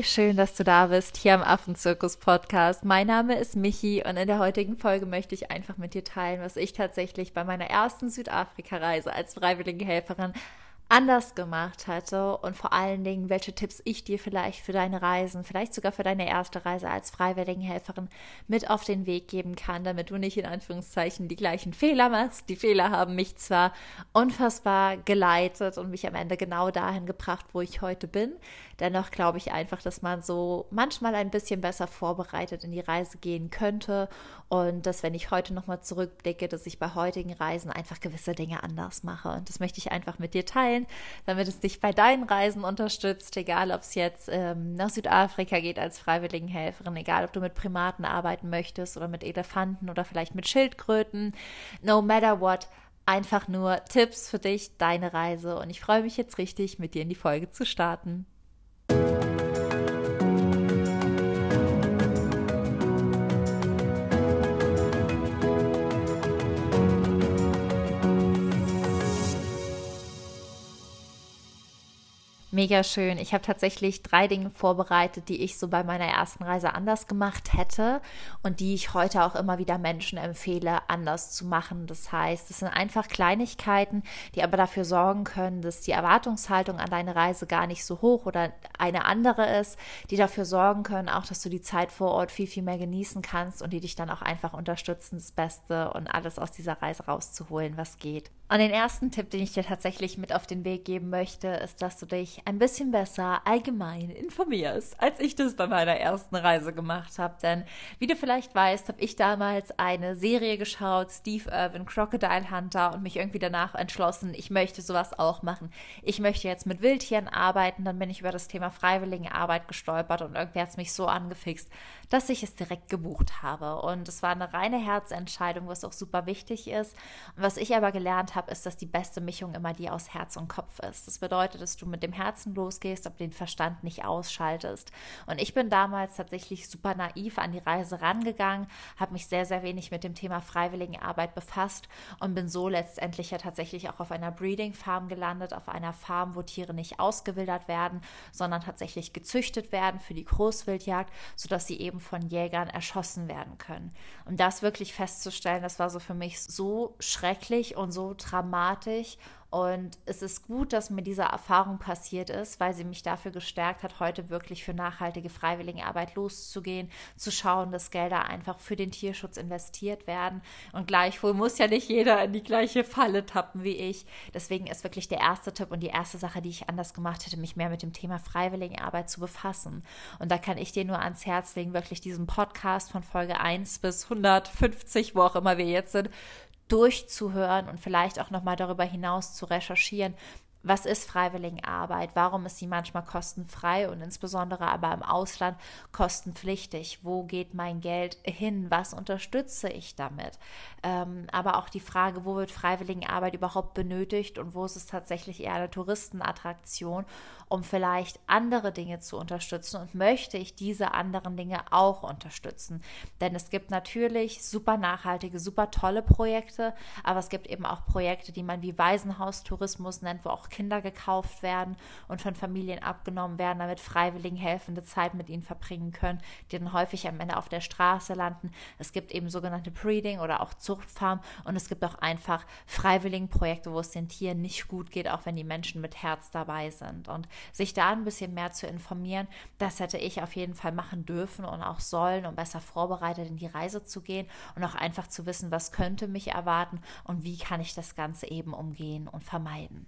Hi, schön, dass du da bist hier am Affenzirkus Podcast. Mein Name ist Michi und in der heutigen Folge möchte ich einfach mit dir teilen, was ich tatsächlich bei meiner ersten Südafrika-Reise als freiwillige Helferin anders gemacht hatte und vor allen Dingen, welche Tipps ich dir vielleicht für deine Reisen, vielleicht sogar für deine erste Reise als Freiwilligenhelferin mit auf den Weg geben kann, damit du nicht in Anführungszeichen die gleichen Fehler machst. Die Fehler haben mich zwar unfassbar geleitet und mich am Ende genau dahin gebracht, wo ich heute bin. Dennoch glaube ich einfach, dass man so manchmal ein bisschen besser vorbereitet in die Reise gehen könnte und dass, wenn ich heute nochmal zurückblicke, dass ich bei heutigen Reisen einfach gewisse Dinge anders mache. Und das möchte ich einfach mit dir teilen, damit es dich bei deinen Reisen unterstützt, egal ob es jetzt ähm, nach Südafrika geht als Freiwilligenhelferin, egal ob du mit Primaten arbeiten möchtest oder mit Elefanten oder vielleicht mit Schildkröten. No matter what, einfach nur Tipps für dich, deine Reise. Und ich freue mich jetzt richtig, mit dir in die Folge zu starten. Mega schön. Ich habe tatsächlich drei Dinge vorbereitet, die ich so bei meiner ersten Reise anders gemacht hätte und die ich heute auch immer wieder Menschen empfehle, anders zu machen. Das heißt, es sind einfach Kleinigkeiten, die aber dafür sorgen können, dass die Erwartungshaltung an deine Reise gar nicht so hoch oder eine andere ist, die dafür sorgen können, auch, dass du die Zeit vor Ort viel, viel mehr genießen kannst und die dich dann auch einfach unterstützen, das Beste und alles aus dieser Reise rauszuholen, was geht. Und den ersten Tipp, den ich dir tatsächlich mit auf den Weg geben möchte, ist, dass du dich ein bisschen besser allgemein informierst, als ich das bei meiner ersten Reise gemacht habe. Denn wie du vielleicht weißt, habe ich damals eine Serie geschaut, Steve Irwin, Crocodile Hunter, und mich irgendwie danach entschlossen, ich möchte sowas auch machen. Ich möchte jetzt mit Wildtieren arbeiten. Dann bin ich über das Thema Freiwilligenarbeit gestolpert und irgendwie hat es mich so angefixt, dass ich es direkt gebucht habe. Und es war eine reine Herzentscheidung, was auch super wichtig ist. Und was ich aber gelernt habe, ist, dass die beste Mischung immer die aus Herz und Kopf ist. Das bedeutet, dass du mit dem Herzen losgehst, aber den Verstand nicht ausschaltest. Und ich bin damals tatsächlich super naiv an die Reise rangegangen, habe mich sehr, sehr wenig mit dem Thema Freiwilligenarbeit befasst und bin so letztendlich ja tatsächlich auch auf einer Breeding Farm gelandet, auf einer Farm, wo Tiere nicht ausgewildert werden, sondern tatsächlich gezüchtet werden für die Großwildjagd, sodass sie eben von Jägern erschossen werden können. Und das wirklich festzustellen, das war so für mich so schrecklich und so dramatisch und es ist gut, dass mir diese Erfahrung passiert ist, weil sie mich dafür gestärkt hat, heute wirklich für nachhaltige Freiwilligenarbeit loszugehen, zu schauen, dass Gelder einfach für den Tierschutz investiert werden. Und gleichwohl muss ja nicht jeder in die gleiche Falle tappen wie ich. Deswegen ist wirklich der erste Tipp und die erste Sache, die ich anders gemacht hätte, mich mehr mit dem Thema Freiwilligenarbeit zu befassen. Und da kann ich dir nur ans Herz legen, wirklich diesen Podcast von Folge 1 bis 150, wo auch immer wir jetzt sind, durchzuhören und vielleicht auch nochmal darüber hinaus zu recherchieren, was ist Freiwilligenarbeit? Warum ist sie manchmal kostenfrei und insbesondere aber im Ausland kostenpflichtig? Wo geht mein Geld hin? Was unterstütze ich damit? Ähm, aber auch die Frage, wo wird Freiwilligenarbeit überhaupt benötigt und wo ist es tatsächlich eher eine Touristenattraktion, um vielleicht andere Dinge zu unterstützen und möchte ich diese anderen Dinge auch unterstützen? Denn es gibt natürlich super nachhaltige, super tolle Projekte, aber es gibt eben auch Projekte, die man wie Waisenhaustourismus nennt, wo auch Kinder gekauft werden und von Familien abgenommen werden, damit Freiwilligen helfende Zeit mit ihnen verbringen können, die dann häufig am Ende auf der Straße landen. Es gibt eben sogenannte Breeding oder auch Zuchtfarmen und es gibt auch einfach Freiwilligenprojekte, wo es den Tieren nicht gut geht, auch wenn die Menschen mit Herz dabei sind. Und sich da ein bisschen mehr zu informieren, das hätte ich auf jeden Fall machen dürfen und auch sollen, um besser vorbereitet in die Reise zu gehen und auch einfach zu wissen, was könnte mich erwarten und wie kann ich das Ganze eben umgehen und vermeiden.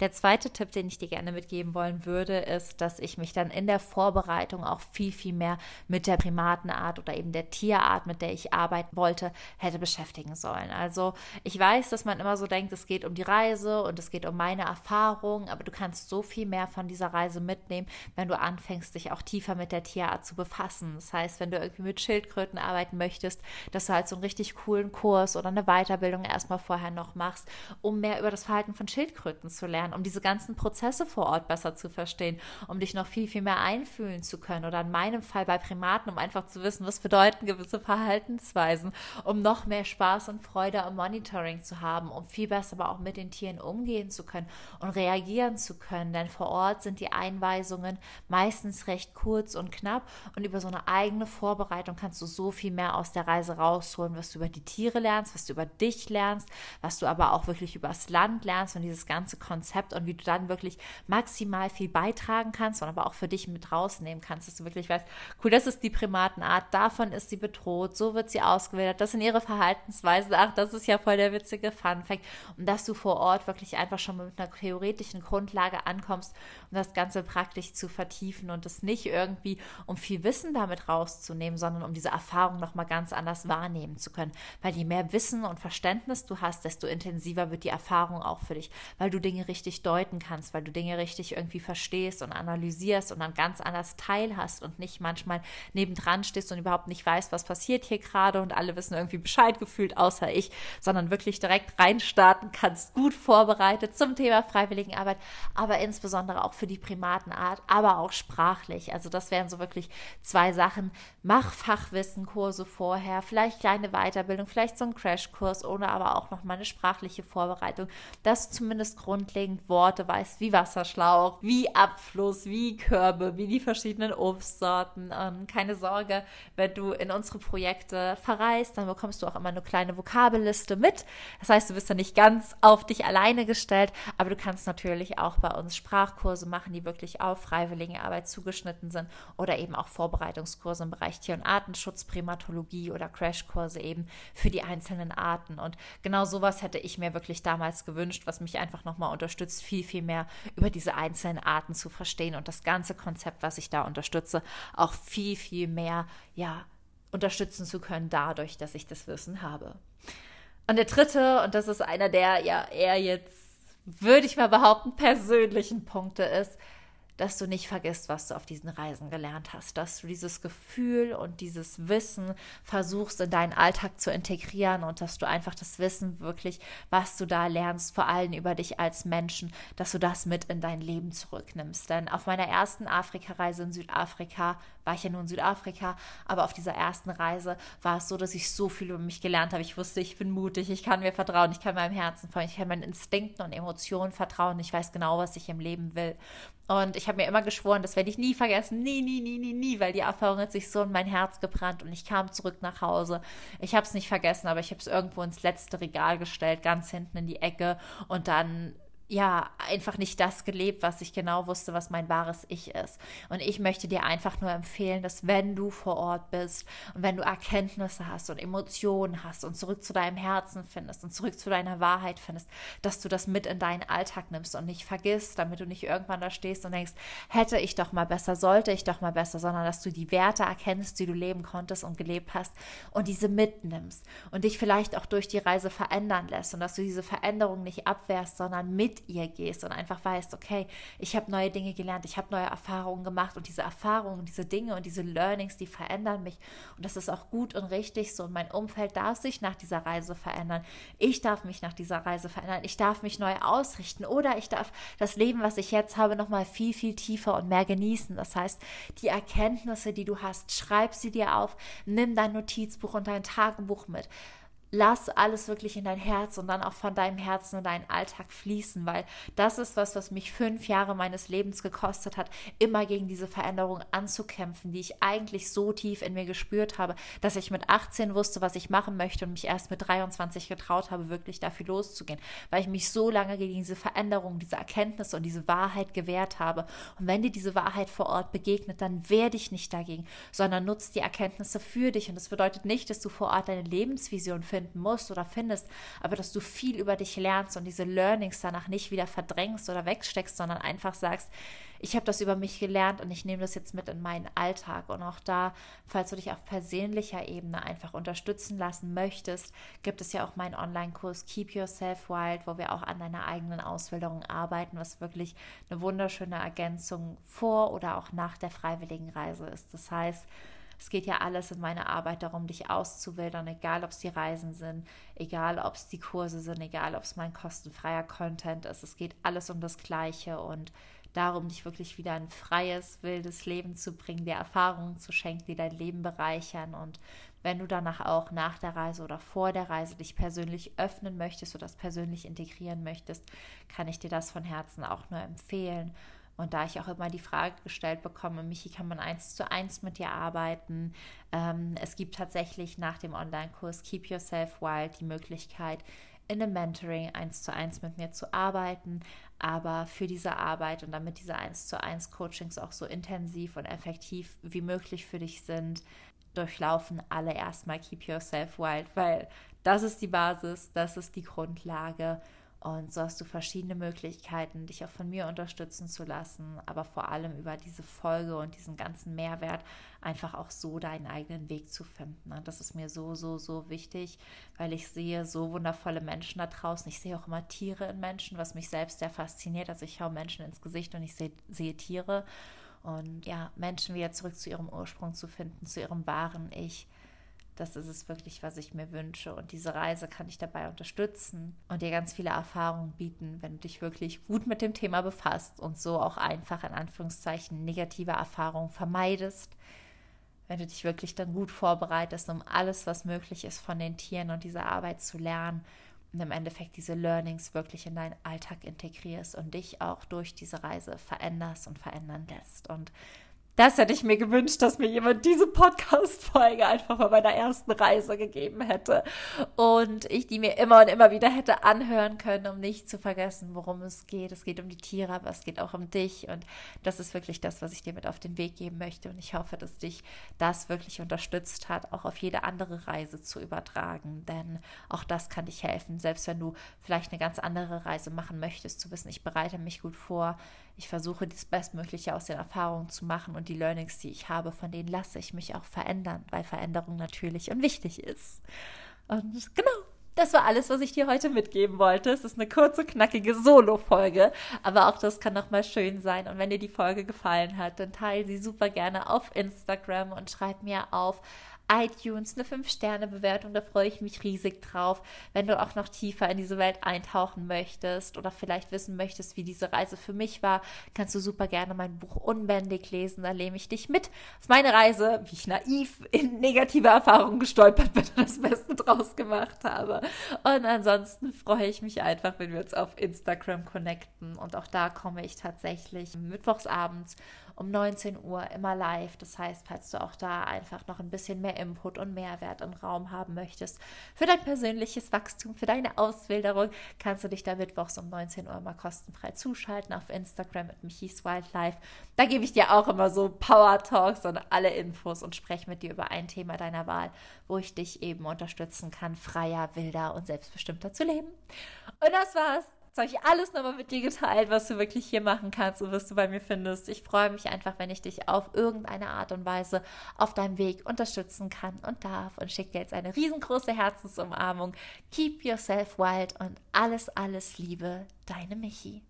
Der zweite Tipp, den ich dir gerne mitgeben wollen würde, ist, dass ich mich dann in der Vorbereitung auch viel, viel mehr mit der Primatenart oder eben der Tierart, mit der ich arbeiten wollte, hätte beschäftigen sollen. Also ich weiß, dass man immer so denkt, es geht um die Reise und es geht um meine Erfahrung, aber du kannst so viel mehr von dieser Reise mitnehmen, wenn du anfängst, dich auch tiefer mit der Tierart zu befassen. Das heißt, wenn du irgendwie mit Schildkröten arbeiten möchtest, dass du halt so einen richtig coolen Kurs oder eine Weiterbildung erstmal vorher noch machst, um mehr über das Verhalten von Schildkröten zu lernen lernen, um diese ganzen Prozesse vor Ort besser zu verstehen, um dich noch viel, viel mehr einfühlen zu können. Oder in meinem Fall bei Primaten, um einfach zu wissen, was bedeuten gewisse Verhaltensweisen, um noch mehr Spaß und Freude am Monitoring zu haben, um viel besser aber auch mit den Tieren umgehen zu können und reagieren zu können. Denn vor Ort sind die Einweisungen meistens recht kurz und knapp und über so eine eigene Vorbereitung kannst du so viel mehr aus der Reise rausholen, was du über die Tiere lernst, was du über dich lernst, was du aber auch wirklich übers Land lernst und dieses ganze Konzept und wie du dann wirklich maximal viel beitragen kannst und aber auch für dich mit rausnehmen kannst, dass du wirklich weißt, cool, das ist die Primatenart, davon ist sie bedroht, so wird sie ausgewählt, das sind ihre Verhaltensweisen, ach, das ist ja voll der witzige Funfact. Und dass du vor Ort wirklich einfach schon mit einer theoretischen Grundlage ankommst, um das Ganze praktisch zu vertiefen und es nicht irgendwie um viel Wissen damit rauszunehmen, sondern um diese Erfahrung nochmal ganz anders wahrnehmen zu können, weil je mehr Wissen und Verständnis du hast, desto intensiver wird die Erfahrung auch für dich, weil du Dinge richtig deuten kannst, weil du Dinge richtig irgendwie verstehst und analysierst und dann ganz anders teilhast und nicht manchmal nebendran stehst und überhaupt nicht weißt, was passiert hier gerade und alle wissen irgendwie Bescheid gefühlt, außer ich, sondern wirklich direkt reinstarten kannst, gut vorbereitet zum Thema Freiwilligenarbeit, aber insbesondere auch für die Primatenart, aber auch sprachlich. Also das wären so wirklich zwei Sachen. Mach Fachwissenkurse vorher, vielleicht kleine Weiterbildung, vielleicht so ein Crashkurs oder aber auch noch mal eine sprachliche Vorbereitung, dass du zumindest grundlegend Worte weißt, wie Wasserschlauch, wie Abfluss, wie Körbe, wie die verschiedenen Obstsorten. Und keine Sorge, wenn du in unsere Projekte verreist, dann bekommst du auch immer eine kleine Vokabelliste mit. Das heißt, du bist dann nicht ganz auf dich alleine gestellt, aber du kannst natürlich auch bei uns Sprachkurse machen, die wirklich auf freiwillige Arbeit zugeschnitten sind oder eben auch Vorbereitungskurse im Bereich Tier- und Artenschutz, Primatologie oder Crashkurse eben für die einzelnen Arten. Und genau sowas hätte ich mir wirklich damals gewünscht, was mich einfach nochmal unterstützt, viel, viel mehr über diese einzelnen Arten zu verstehen und das ganze Konzept, was ich da unterstütze, auch viel, viel mehr, ja, unterstützen zu können, dadurch, dass ich das Wissen habe. Und der dritte, und das ist einer der ja eher jetzt, würde ich mal behaupten, persönlichen Punkte ist, dass du nicht vergisst, was du auf diesen Reisen gelernt hast, dass du dieses Gefühl und dieses Wissen versuchst in deinen Alltag zu integrieren und dass du einfach das Wissen wirklich, was du da lernst, vor allem über dich als Menschen, dass du das mit in dein Leben zurücknimmst. Denn auf meiner ersten Afrikareise in Südafrika war ich ja nur in Südafrika, aber auf dieser ersten Reise war es so, dass ich so viel über mich gelernt habe. Ich wusste, ich bin mutig, ich kann mir vertrauen, ich kann meinem Herzen folgen, ich kann meinen Instinkten und Emotionen vertrauen, ich weiß genau, was ich im Leben will. Und ich habe mir immer geschworen, das werde ich nie vergessen. Nie, nie, nie, nie, nie, weil die Erfahrung hat sich so in mein Herz gebrannt und ich kam zurück nach Hause. Ich habe es nicht vergessen, aber ich habe es irgendwo ins letzte Regal gestellt, ganz hinten in die Ecke und dann ja, einfach nicht das gelebt, was ich genau wusste, was mein wahres Ich ist. Und ich möchte dir einfach nur empfehlen, dass wenn du vor Ort bist und wenn du Erkenntnisse hast und Emotionen hast und zurück zu deinem Herzen findest und zurück zu deiner Wahrheit findest, dass du das mit in deinen Alltag nimmst und nicht vergisst, damit du nicht irgendwann da stehst und denkst, hätte ich doch mal besser, sollte ich doch mal besser, sondern dass du die Werte erkennst, die du leben konntest und gelebt hast und diese mitnimmst und dich vielleicht auch durch die Reise verändern lässt und dass du diese Veränderung nicht abwehrst, sondern mit ihr gehst und einfach weißt, okay, ich habe neue Dinge gelernt, ich habe neue Erfahrungen gemacht und diese Erfahrungen, diese Dinge und diese Learnings, die verändern mich. Und das ist auch gut und richtig so. Und mein Umfeld darf sich nach dieser Reise verändern. Ich darf mich nach dieser Reise verändern, ich darf mich neu ausrichten. Oder ich darf das Leben, was ich jetzt habe, noch mal viel viel tiefer und mehr genießen. Das heißt, die Erkenntnisse, die du hast, schreib sie dir auf, nimm dein Notizbuch und dein Tagebuch mit lass alles wirklich in dein Herz und dann auch von deinem Herzen in deinen Alltag fließen, weil das ist was, was mich fünf Jahre meines Lebens gekostet hat, immer gegen diese Veränderung anzukämpfen, die ich eigentlich so tief in mir gespürt habe, dass ich mit 18 wusste, was ich machen möchte und mich erst mit 23 getraut habe, wirklich dafür loszugehen, weil ich mich so lange gegen diese Veränderung, diese Erkenntnisse und diese Wahrheit gewehrt habe. Und wenn dir diese Wahrheit vor Ort begegnet, dann wehr dich nicht dagegen, sondern nutzt die Erkenntnisse für dich. Und das bedeutet nicht, dass du vor Ort deine Lebensvision findest, finden musst oder findest, aber dass du viel über dich lernst und diese Learnings danach nicht wieder verdrängst oder wegsteckst, sondern einfach sagst, ich habe das über mich gelernt und ich nehme das jetzt mit in meinen Alltag. Und auch da, falls du dich auf persönlicher Ebene einfach unterstützen lassen möchtest, gibt es ja auch meinen Online-Kurs Keep Yourself Wild, wo wir auch an deiner eigenen Ausbildung arbeiten, was wirklich eine wunderschöne Ergänzung vor oder auch nach der freiwilligen Reise ist. Das heißt, es geht ja alles in meiner Arbeit darum, dich auszuwildern, egal ob es die Reisen sind, egal ob es die Kurse sind, egal ob es mein kostenfreier Content ist. Es geht alles um das Gleiche und darum, dich wirklich wieder ein freies, wildes Leben zu bringen, dir Erfahrungen zu schenken, die dein Leben bereichern. Und wenn du danach auch nach der Reise oder vor der Reise dich persönlich öffnen möchtest oder das persönlich integrieren möchtest, kann ich dir das von Herzen auch nur empfehlen. Und da ich auch immer die Frage gestellt bekomme, Michi, kann man eins zu eins mit dir arbeiten? Ähm, es gibt tatsächlich nach dem Online-Kurs Keep Yourself Wild die Möglichkeit, in einem Mentoring eins zu eins mit mir zu arbeiten. Aber für diese Arbeit und damit diese eins zu eins Coachings auch so intensiv und effektiv wie möglich für dich sind, durchlaufen alle erstmal Keep Yourself Wild, weil das ist die Basis, das ist die Grundlage. Und so hast du verschiedene Möglichkeiten, dich auch von mir unterstützen zu lassen, aber vor allem über diese Folge und diesen ganzen Mehrwert einfach auch so deinen eigenen Weg zu finden. Und das ist mir so, so, so wichtig, weil ich sehe so wundervolle Menschen da draußen. Ich sehe auch immer Tiere in Menschen, was mich selbst sehr fasziniert. Also ich schaue Menschen ins Gesicht und ich sehe, sehe Tiere. Und ja, Menschen wieder zurück zu ihrem Ursprung zu finden, zu ihrem wahren Ich das ist es wirklich, was ich mir wünsche. Und diese Reise kann dich dabei unterstützen und dir ganz viele Erfahrungen bieten, wenn du dich wirklich gut mit dem Thema befasst und so auch einfach in Anführungszeichen negative Erfahrungen vermeidest. Wenn du dich wirklich dann gut vorbereitest, um alles, was möglich ist, von den Tieren und dieser Arbeit zu lernen und im Endeffekt diese Learnings wirklich in deinen Alltag integrierst und dich auch durch diese Reise veränderst und verändern lässt. Und das hätte ich mir gewünscht, dass mir jemand diese Podcast-Folge einfach bei meiner ersten Reise gegeben hätte. Und ich die mir immer und immer wieder hätte anhören können, um nicht zu vergessen, worum es geht. Es geht um die Tiere, aber es geht auch um dich. Und das ist wirklich das, was ich dir mit auf den Weg geben möchte. Und ich hoffe, dass dich das wirklich unterstützt hat, auch auf jede andere Reise zu übertragen, denn auch das kann dich helfen, selbst wenn du vielleicht eine ganz andere Reise machen möchtest, zu wissen, ich bereite mich gut vor, ich versuche das Bestmögliche aus den Erfahrungen zu machen und die Learnings, die ich habe, von denen lasse ich mich auch verändern, weil Veränderung natürlich und wichtig ist. Und genau, das war alles, was ich dir heute mitgeben wollte. Es ist eine kurze, knackige Solo-Folge, aber auch das kann nochmal schön sein. Und wenn dir die Folge gefallen hat, dann teile sie super gerne auf Instagram und schreib mir auf iTunes eine 5-Sterne-Bewertung. Da freue ich mich riesig drauf. Wenn du auch noch tiefer in diese Welt eintauchen möchtest oder vielleicht wissen möchtest, wie diese Reise für mich war, kannst du super gerne mein Buch Unbändig lesen. Da nehme ich dich mit auf meine Reise, wie ich naiv in negative Erfahrungen gestolpert bin und das Beste draus gemacht habe. Und ansonsten freue ich mich einfach, wenn wir uns auf Instagram connecten. Und auch da komme ich tatsächlich mittwochsabends um 19 Uhr immer live. Das heißt, falls du auch da einfach noch ein bisschen mehr Input und Mehrwert im Raum haben möchtest für dein persönliches Wachstum, für deine Auswilderung, kannst du dich da mittwochs um 19 Uhr mal kostenfrei zuschalten auf Instagram mit Michis Wildlife. Da gebe ich dir auch immer so Power Talks und alle Infos und spreche mit dir über ein Thema deiner Wahl, wo ich dich eben unterstützen kann, freier, wilder und selbstbestimmter zu leben. Und das war's. Jetzt habe ich alles nochmal mit dir geteilt, was du wirklich hier machen kannst und was du bei mir findest. Ich freue mich einfach, wenn ich dich auf irgendeine Art und Weise auf deinem Weg unterstützen kann und darf und schicke dir jetzt eine riesengroße Herzensumarmung. Keep yourself wild und alles, alles Liebe, deine Michi.